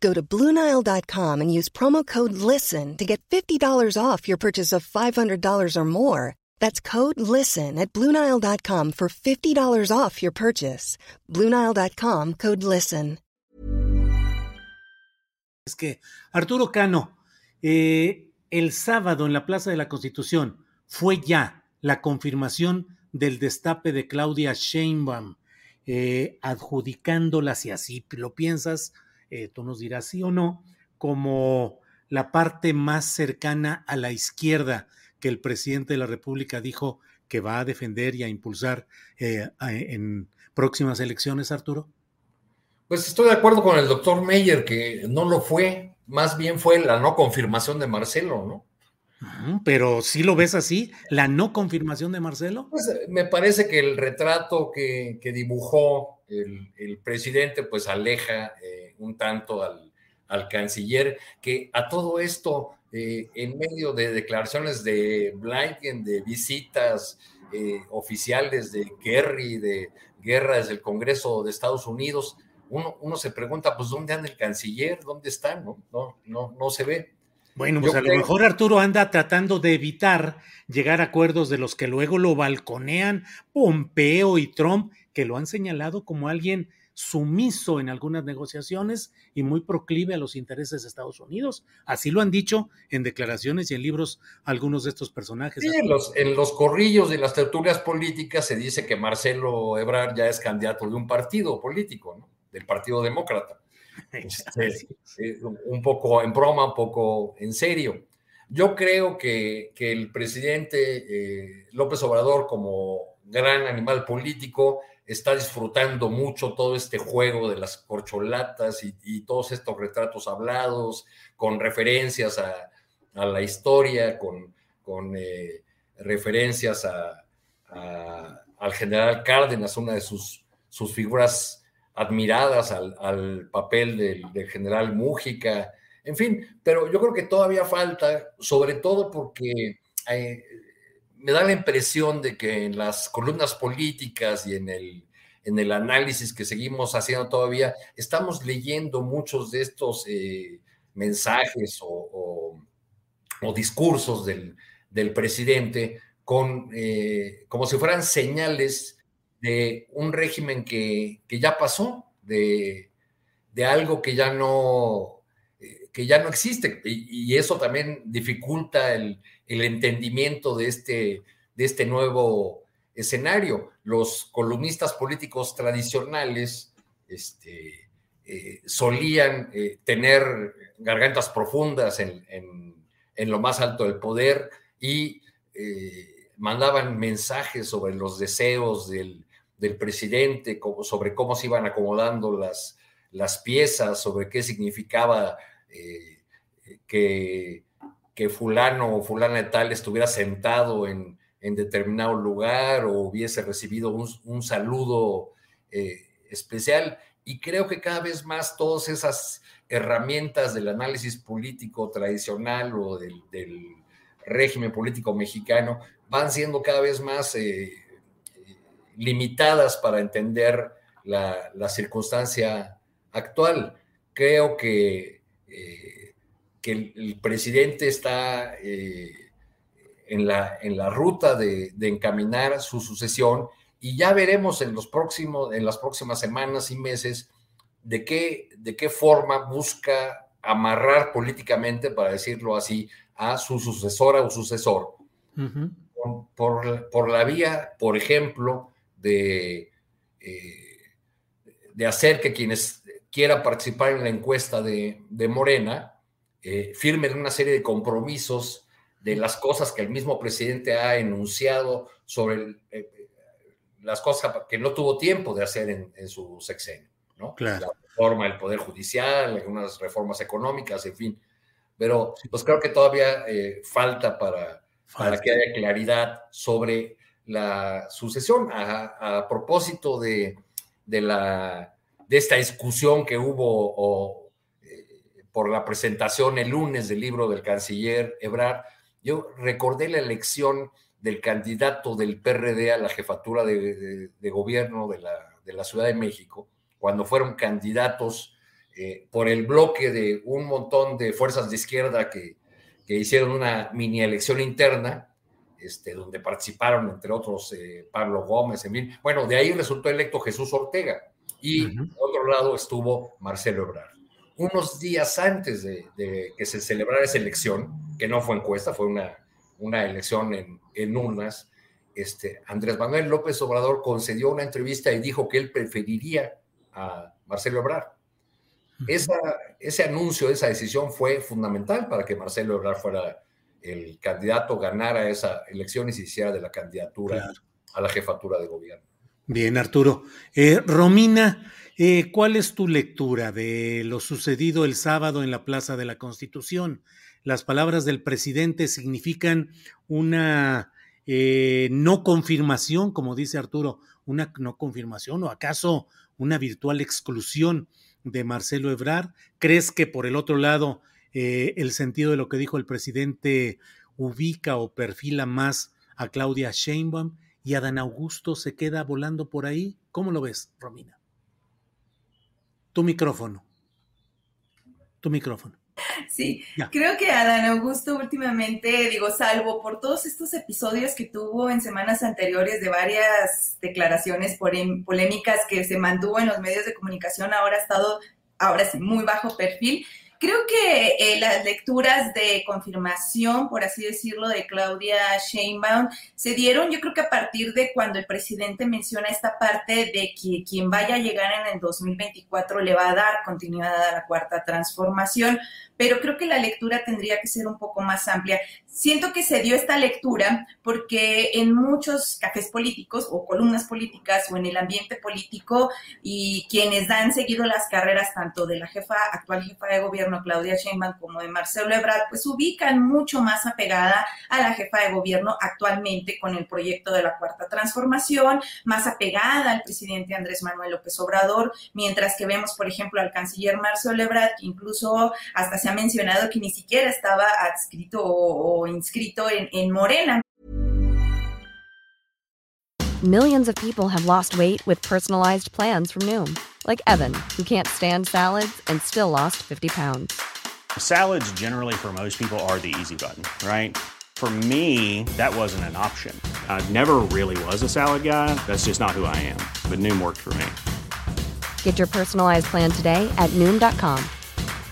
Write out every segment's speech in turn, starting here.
Go to Bluenile.com and use promo code LISTEN to get $50 off your purchase of $500 or more. That's code LISTEN at Bluenile.com for $50 off your purchase. Bluenile.com code LISTEN. Es que, Arturo Cano, eh, el sábado en la Plaza de la Constitución fue ya la confirmación del destape de Claudia Sheinbaum, eh, adjudicándola, si así lo piensas, eh, tú nos dirás sí o no, como la parte más cercana a la izquierda que el presidente de la República dijo que va a defender y a impulsar eh, en próximas elecciones, Arturo? Pues estoy de acuerdo con el doctor Meyer que no lo fue, más bien fue la no confirmación de Marcelo, ¿no? Pero si lo ves así, la no confirmación de Marcelo. Pues eh, me parece que el retrato que, dibujó el, presidente pues aleja eh, un tanto al, canciller, que a todo esto, eh, en medio de declaraciones de Blinken, de visitas oficiales de Kerry, de guerra desde el Congreso de Estados Unidos, uno, se pregunta, pues, ¿dónde anda el canciller? ¿Dónde está? No, no, no se ve. Bueno, pues a lo mejor Arturo anda tratando de evitar llegar a acuerdos de los que luego lo balconean Pompeo y Trump, que lo han señalado como alguien sumiso en algunas negociaciones y muy proclive a los intereses de Estados Unidos. Así lo han dicho en declaraciones y en libros algunos de estos personajes. Sí, en, los, en los corrillos de las tertulias políticas se dice que Marcelo Ebrard ya es candidato de un partido político, ¿no? del Partido Demócrata. Este, un poco en broma, un poco en serio. Yo creo que, el presidente eh, López Obrador, como gran animal político, está disfrutando mucho todo este juego de las corcholatas y, todos estos retratos hablados, con referencias a, la historia, con, con eh, referencias a, al general Cárdenas, una de sus, sus figuras admiradas al, papel del, general Mújica, en fin, pero yo creo que todavía falta, sobre todo porque eh, me da la impresión de que en las columnas políticas y en el, en el análisis que seguimos haciendo todavía, estamos leyendo muchos de estos eh, mensajes o, discursos del, presidente con, eh, como si fueran señales de un régimen que, ya pasó, de, algo que ya no, eh, que ya no existe. Y, eso también dificulta el, entendimiento de este, de este nuevo escenario. Los columnistas políticos tradicionales este, eh, solían eh, tener gargantas profundas en, lo más alto del poder y mandaban mensajes sobre los deseos del, del presidente sobre cómo se iban acomodando las, las piezas, sobre qué significaba eh, que, que, fulano o fulana de tal estuviera sentado en, determinado lugar o hubiese recibido un, saludo eh, especial. Y creo que cada vez más todas esas herramientas del análisis político tradicional o del, régimen político mexicano van siendo cada vez más eh, limitadas para entender la, circunstancia actual. Creo que, eh, que el, presidente está eh, en, la, en la ruta de, encaminar su sucesión y ya veremos en, los próximos, en las próximas semanas y meses de qué, de qué forma busca amarrar políticamente, para decirlo así, a su sucesora o sucesor, por, por, la vía, por ejemplo, de, eh, de hacer que quienes quieran participar en la encuesta de, de Morena eh, firmen una serie de compromisos de las cosas que el mismo presidente ha enunciado sobre eh, las cosas que no tuvo tiempo de hacer en, su sexenio, ¿no? La reforma del Poder Judicial, algunas reformas económicas, en fin. Pero pues creo que todavía eh, falta para, para que haya claridad sobre la sucesión. A, propósito de, de, la, de esta discusión que hubo eh, por la presentación el lunes del libro del canciller Ebrard, yo recordé la elección del candidato del PRD a la jefatura de, gobierno de la, Ciudad de México, cuando fueron candidatos eh, por el bloque de un montón de fuerzas de izquierda que, hicieron una mini elección interna, este, donde participaron, entre otros, eh, Pablo Gómez, en fin. Bueno, de ahí resultó electo Jesús Ortega y uh otro lado estuvo Marcelo Ebrard. Unos días antes de, de que se celebrara esa elección, que no fue encuesta, fue una una elección en, en urnas, este, Andrés Manuel López Obrador concedió una entrevista y dijo que él preferiría a Marcelo Ebrard. Esa, ese anuncio, esa decisión fue fundamental para que Marcelo Ebrard fuera el candidato, ganara esa elección y se hiciera de la candidatura a la jefatura de gobierno. Bien, Arturo. Eh, Romina, eh, ¿cuál es tu lectura de lo sucedido el sábado en la Plaza de la Constitución? las palabras del presidente significan una eh, no confirmación, como dice Arturo, una no confirmación o acaso una virtual exclusión de Marcelo Ebrard? ¿Crees que por el otro lado eh, el sentido de lo que dijo el presidente ubica o perfila más a Claudia Sheinbaum y a Dan Augusto se queda volando por ahí? ¿Cómo lo ves, Romina? Tu micrófono. Tu micrófono. Sí, creo que Adán Augusto últimamente, digo, salvo por todos estos episodios que tuvo en semanas anteriores de varias declaraciones polémicas que se mantuvo en los medios de comunicación, ahora ha estado, ahora sí, muy bajo perfil. Creo que eh, las lecturas de confirmación, por así decirlo, de Claudia Sheinbaum se dieron, yo creo que a partir de cuando el presidente menciona esta parte de que quien vaya a llegar en el 2024 le va a dar continuidad a la cuarta transformación, pero creo que la lectura tendría que ser un poco más amplia. Siento que se dio esta lectura porque en muchos cafés políticos o columnas políticas o en el ambiente político y quienes han seguido las carreras tanto de la jefa, actual jefa de gobierno Claudia Sheinbaum como de Marcelo Ebrard, pues ubican mucho más apegada a la jefa de gobierno actualmente con el proyecto de la cuarta transformación, más apegada al presidente Andrés Manuel López Obrador, mientras que vemos, por ejemplo, al canciller Marcelo Ebrard, que incluso hasta se ha mencionado que ni siquiera estaba adscrito o, o inscrito en, en Morena. Millions of people have lost weight with personalized plans from Noom, like Evan, who can't stand salads and still lost 50 pounds. Salads generally for most people are the easy button, right? For me, that wasn't an option. I never really was a salad guy. That's just not who I am. But Noom worked for me. Get your personalized plan today at Noom.com.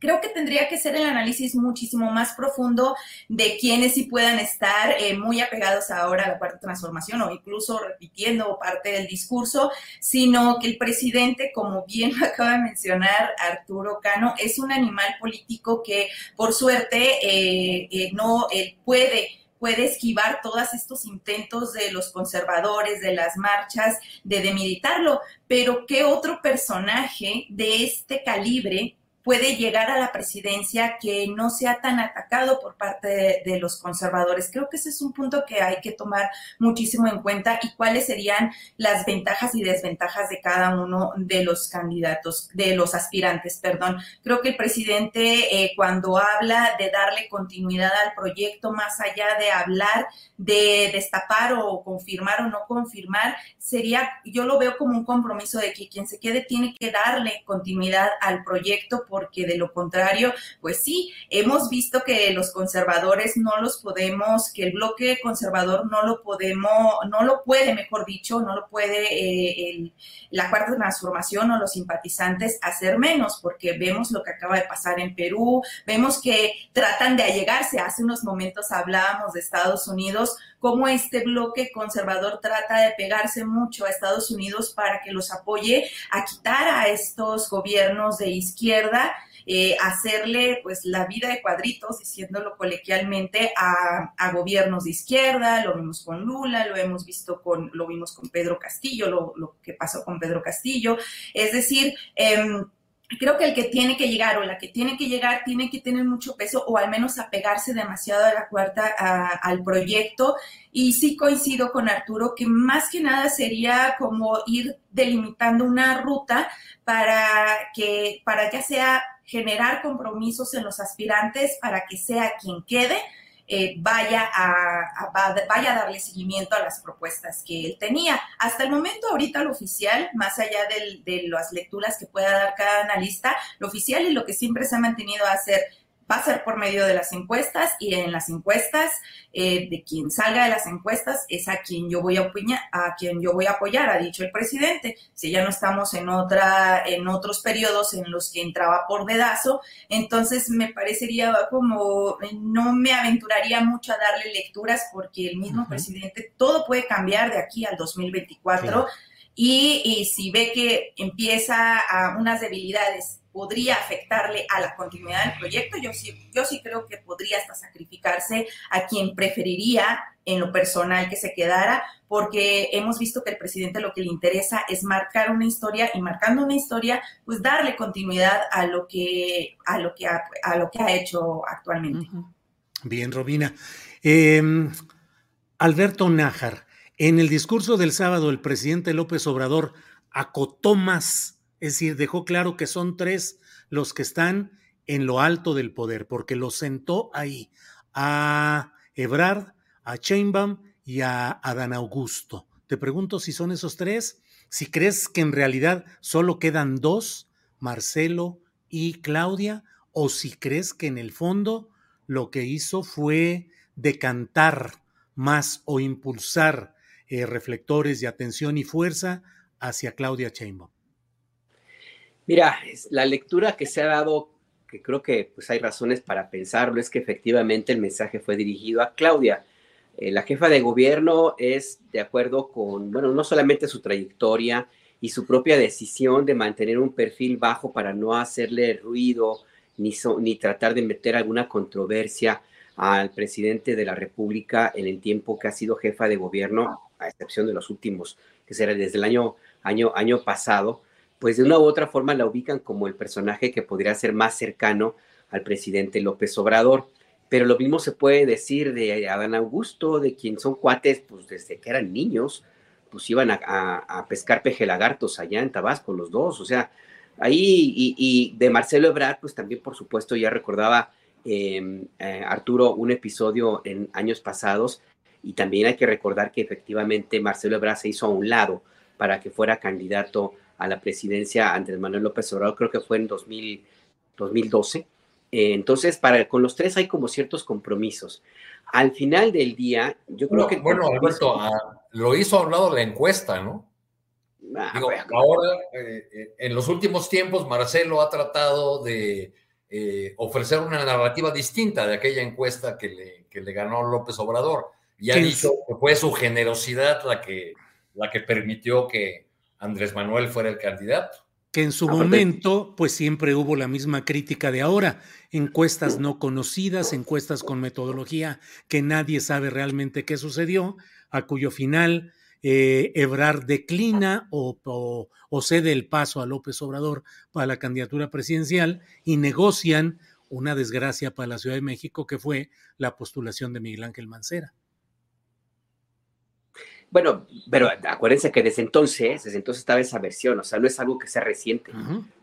Creo que tendría que ser el análisis muchísimo más profundo de quienes sí puedan estar eh, muy apegados ahora a la cuarta transformación o incluso repitiendo parte del discurso, sino que el presidente, como bien acaba de mencionar Arturo Cano, es un animal político que por suerte eh, eh, no puede puede esquivar todos estos intentos de los conservadores, de las marchas, de demilitarlo. Pero ¿qué otro personaje de este calibre puede llegar a la presidencia que no sea tan atacado por parte de, los conservadores. Creo que ese es un punto que hay que tomar muchísimo en cuenta y cuáles serían las ventajas y desventajas de cada uno de los candidatos, de los aspirantes, perdón. Creo que el presidente eh, cuando habla de darle continuidad al proyecto, más allá de hablar de destapar o confirmar o no confirmar, sería, yo lo veo como un compromiso de que quien se quede tiene que darle continuidad al proyecto porque de lo contrario, pues sí, hemos visto que los conservadores no los podemos, que el bloque conservador no lo podemos, no lo puede, mejor dicho, no lo puede eh, la cuarta transformación o los simpatizantes hacer menos, porque vemos lo que acaba de pasar en Perú, vemos que tratan de allegarse. Hace unos momentos hablábamos de Estados Unidos, cómo este bloque conservador trata de pegarse mucho a Estados Unidos para que los apoye a quitar a estos gobiernos de izquierda eh, hacerle pues la vida de cuadritos, diciéndolo colequialmente, a, gobiernos de izquierda, lo vimos con Lula, lo hemos visto con, lo vimos con Pedro Castillo, lo, lo que pasó con Pedro Castillo, es decir, eh, creo que el que tiene que llegar o la que tiene que llegar tiene que tener mucho peso o al menos apegarse demasiado a la cuarta al proyecto. Y sí coincido con Arturo que más que nada sería como ir delimitando una ruta para que, para ya sea generar compromisos en los aspirantes para que sea quien quede, eh, vaya, a, vaya a darle seguimiento a las propuestas que él tenía. Hasta el momento, ahorita lo oficial, más allá de las lecturas que pueda dar cada analista, lo oficial y lo que siempre se ha mantenido a hacer va a ser por medio de las encuestas y en las encuestas eh, de quien salga de las encuestas es a quien yo voy a apoyar, a quien yo voy a apoyar, ha dicho el presidente. Si ya no estamos en otra, en otros periodos en los que entraba por dedazo, entonces me parecería como no me aventuraría mucho a darle lecturas porque el mismo presidente todo puede cambiar de aquí al 2024. Y, y, si ve que empieza a unas debilidades podría afectarle a la continuidad del proyecto. Yo sí, yo sí creo que podría hasta sacrificarse a quien preferiría en lo personal que se quedara, porque hemos visto que el presidente lo que le interesa es marcar una historia y marcando una historia, pues darle continuidad a lo que, a lo que, ha, a lo que ha hecho actualmente. Bien, Robina. Em, Alberto Nájar, en el discurso del sábado, el presidente López Obrador acotó más es decir, dejó claro que son tres los que están en lo alto del poder, porque los sentó ahí a Ebrard, a Chainbaum y a Adán Augusto. Te pregunto si son esos tres, si crees que en realidad solo quedan dos, Marcelo y Claudia, o si crees que en el fondo lo que hizo fue decantar más o impulsar eh, reflectores de atención y fuerza hacia Claudia Chainbaum. Mira, la lectura que se ha dado, que creo que pues hay razones para pensarlo, es que efectivamente el mensaje fue dirigido a Claudia. Eh, la jefa de gobierno es de acuerdo con, bueno, no solamente su trayectoria y su propia decisión de mantener un perfil bajo para no hacerle ruido ni, ni tratar de meter alguna controversia al presidente de la República en el tiempo que ha sido jefa de gobierno, a excepción de los últimos, que será desde el año, año, año pasado pues de una u otra forma la ubican como el personaje que podría ser más cercano al presidente López Obrador. Pero lo mismo se puede decir de Adán Augusto, de quien son cuates, pues desde que eran niños, pues iban a, a, pescar pejelagartos allá en Tabasco, los dos. O sea, ahí, y, de Marcelo Ebrard, pues también, por supuesto, ya recordaba em, eh, Arturo un episodio en años pasados, y también hay que recordar que efectivamente Marcelo Ebrard se hizo a un lado para que fuera candidato a la presidencia Andrés Manuel López Obrador, creo que fue en 2012. Eh, entonces, para, con los tres hay como ciertos compromisos. Al final del día, yo creo que... Bueno, Alberto, ah, lo hizo a un lado la encuesta, ¿no? Ah, ahora, eh, eh, en los últimos tiempos, Marcelo ha tratado de ofrecer una narrativa distinta de aquella encuesta que le, que le ganó López Obrador. Y ha dicho que fue su generosidad la que, la que permitió que, Andrés Manuel fuera el candidato. Que en su momento, pues siempre hubo la misma crítica de ahora, encuestas no conocidas, encuestas con metodología que nadie sabe realmente qué sucedió, a cuyo final eh, declina o, o, cede el paso a López Obrador para la candidatura presidencial y negocian una desgracia para la Ciudad de México que fue la postulación de Miguel Ángel Mancera. Bueno, pero acuérdense que desde entonces, desde entonces estaba esa versión, o sea, no es algo que sea reciente.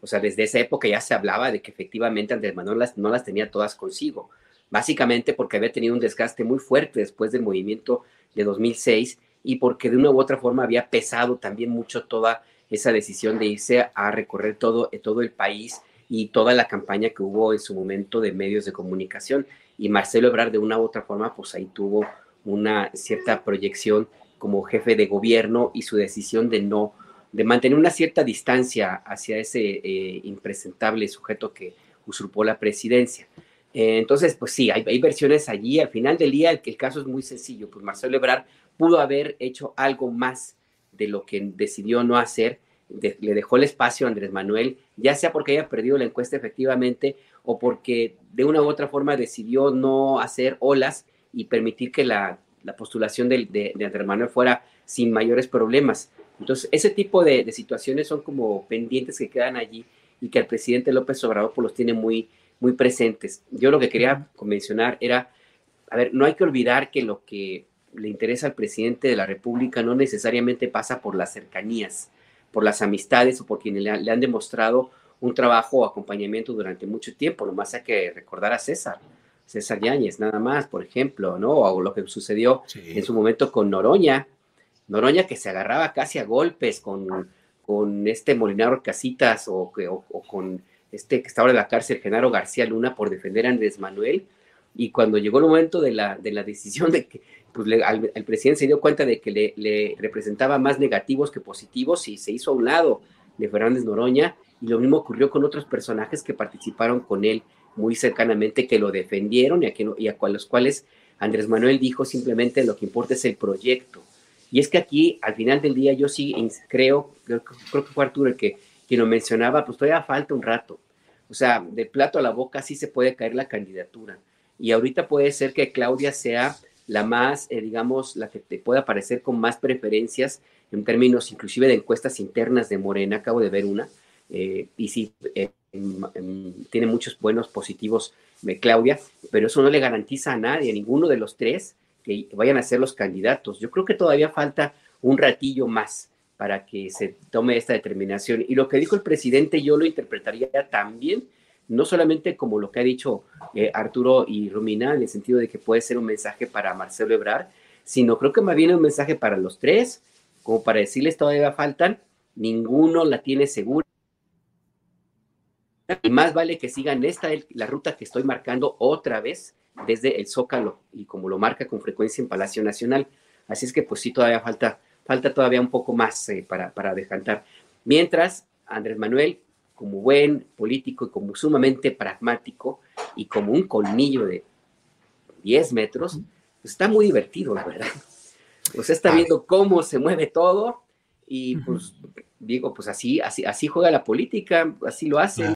O sea, desde esa época ya se hablaba de que efectivamente Andrés Manuel las, no las tenía todas consigo, básicamente porque había tenido un desgaste muy fuerte después del movimiento de 2006 y porque de una u otra forma había pesado también mucho toda esa decisión de irse a recorrer todo, todo el país y toda la campaña que hubo en su momento de medios de comunicación. Y Marcelo Ebrard de una u otra forma, pues ahí tuvo una cierta proyección como jefe de gobierno y su decisión de no, de mantener una cierta distancia hacia ese eh, impresentable sujeto que usurpó la presidencia. Eh, entonces, pues sí, hay, hay, versiones allí. Al final del día, el, el, caso es muy sencillo. Pues Marcelo Ebrard pudo haber hecho algo más de lo que decidió no hacer. le dejó el espacio a Andrés Manuel, ya sea porque haya perdido la encuesta efectivamente o porque de una u otra forma decidió no hacer olas y permitir que la la postulación de, de, Andrés Manuel fuera sin mayores problemas. Entonces, ese tipo de, situaciones son como pendientes que quedan allí y que el presidente López Obrador pues, los tiene muy, muy presentes. Yo lo que quería mencionar era, a ver, no hay que olvidar que lo que le interesa al presidente de la República no necesariamente pasa por las cercanías, por las amistades o por quienes le, le han demostrado un trabajo o acompañamiento durante mucho tiempo. Nomás hay que recordar a César. César Yáñez, nada más, por ejemplo, ¿no? O lo que sucedió en su momento con Noroña. Noroña que se agarraba casi a golpes con, con este Molinaro Casitas o, o, con este que estaba en la cárcel, Genaro García Luna, por defender a Andrés Manuel. Y cuando llegó el momento de la, de la decisión de que pues, el presidente se dio cuenta de que le, le, representaba más negativos que positivos y se hizo a un lado de Fernández Noroña. Y lo mismo ocurrió con otros personajes que participaron con él muy cercanamente que lo defendieron y a, que, y a los cuales Andrés Manuel dijo simplemente lo que importa es el proyecto. Y es que aquí, al final del día, yo sí creo, creo, que fue Arturo el que quien lo mencionaba, pues todavía falta un rato. O sea, de plato a la boca sí se puede caer la candidatura. Y ahorita puede ser que Claudia sea la más, eh, digamos, la que te pueda parecer con más preferencias en términos inclusive de encuestas internas de Morena. Acabo de ver una. Eh, y sí, eh, tiene muchos buenos positivos Claudia, pero eso no le garantiza a nadie, a ninguno de los tres, que vayan a ser los candidatos. Yo creo que todavía falta un ratillo más para que se tome esta determinación. Y lo que dijo el presidente yo lo interpretaría también, no solamente como lo que ha dicho eh, Arturo y Romina, en el sentido de que puede ser un mensaje para Marcelo Ebrard, sino creo que más bien un mensaje para los tres, como para decirles todavía faltan, ninguno la tiene segura y más vale que sigan esta, la ruta que estoy marcando otra vez desde el Zócalo y como lo marca con frecuencia en Palacio Nacional. Así es que pues sí, todavía falta, falta todavía un poco más eh, para, para decantar. Mientras, Andrés Manuel, como buen político y como sumamente pragmático y como un colmillo de 10 metros, pues está muy divertido, la verdad. Pues está viendo cómo se mueve todo y pues digo, pues así, así, así juega la política, así lo hace.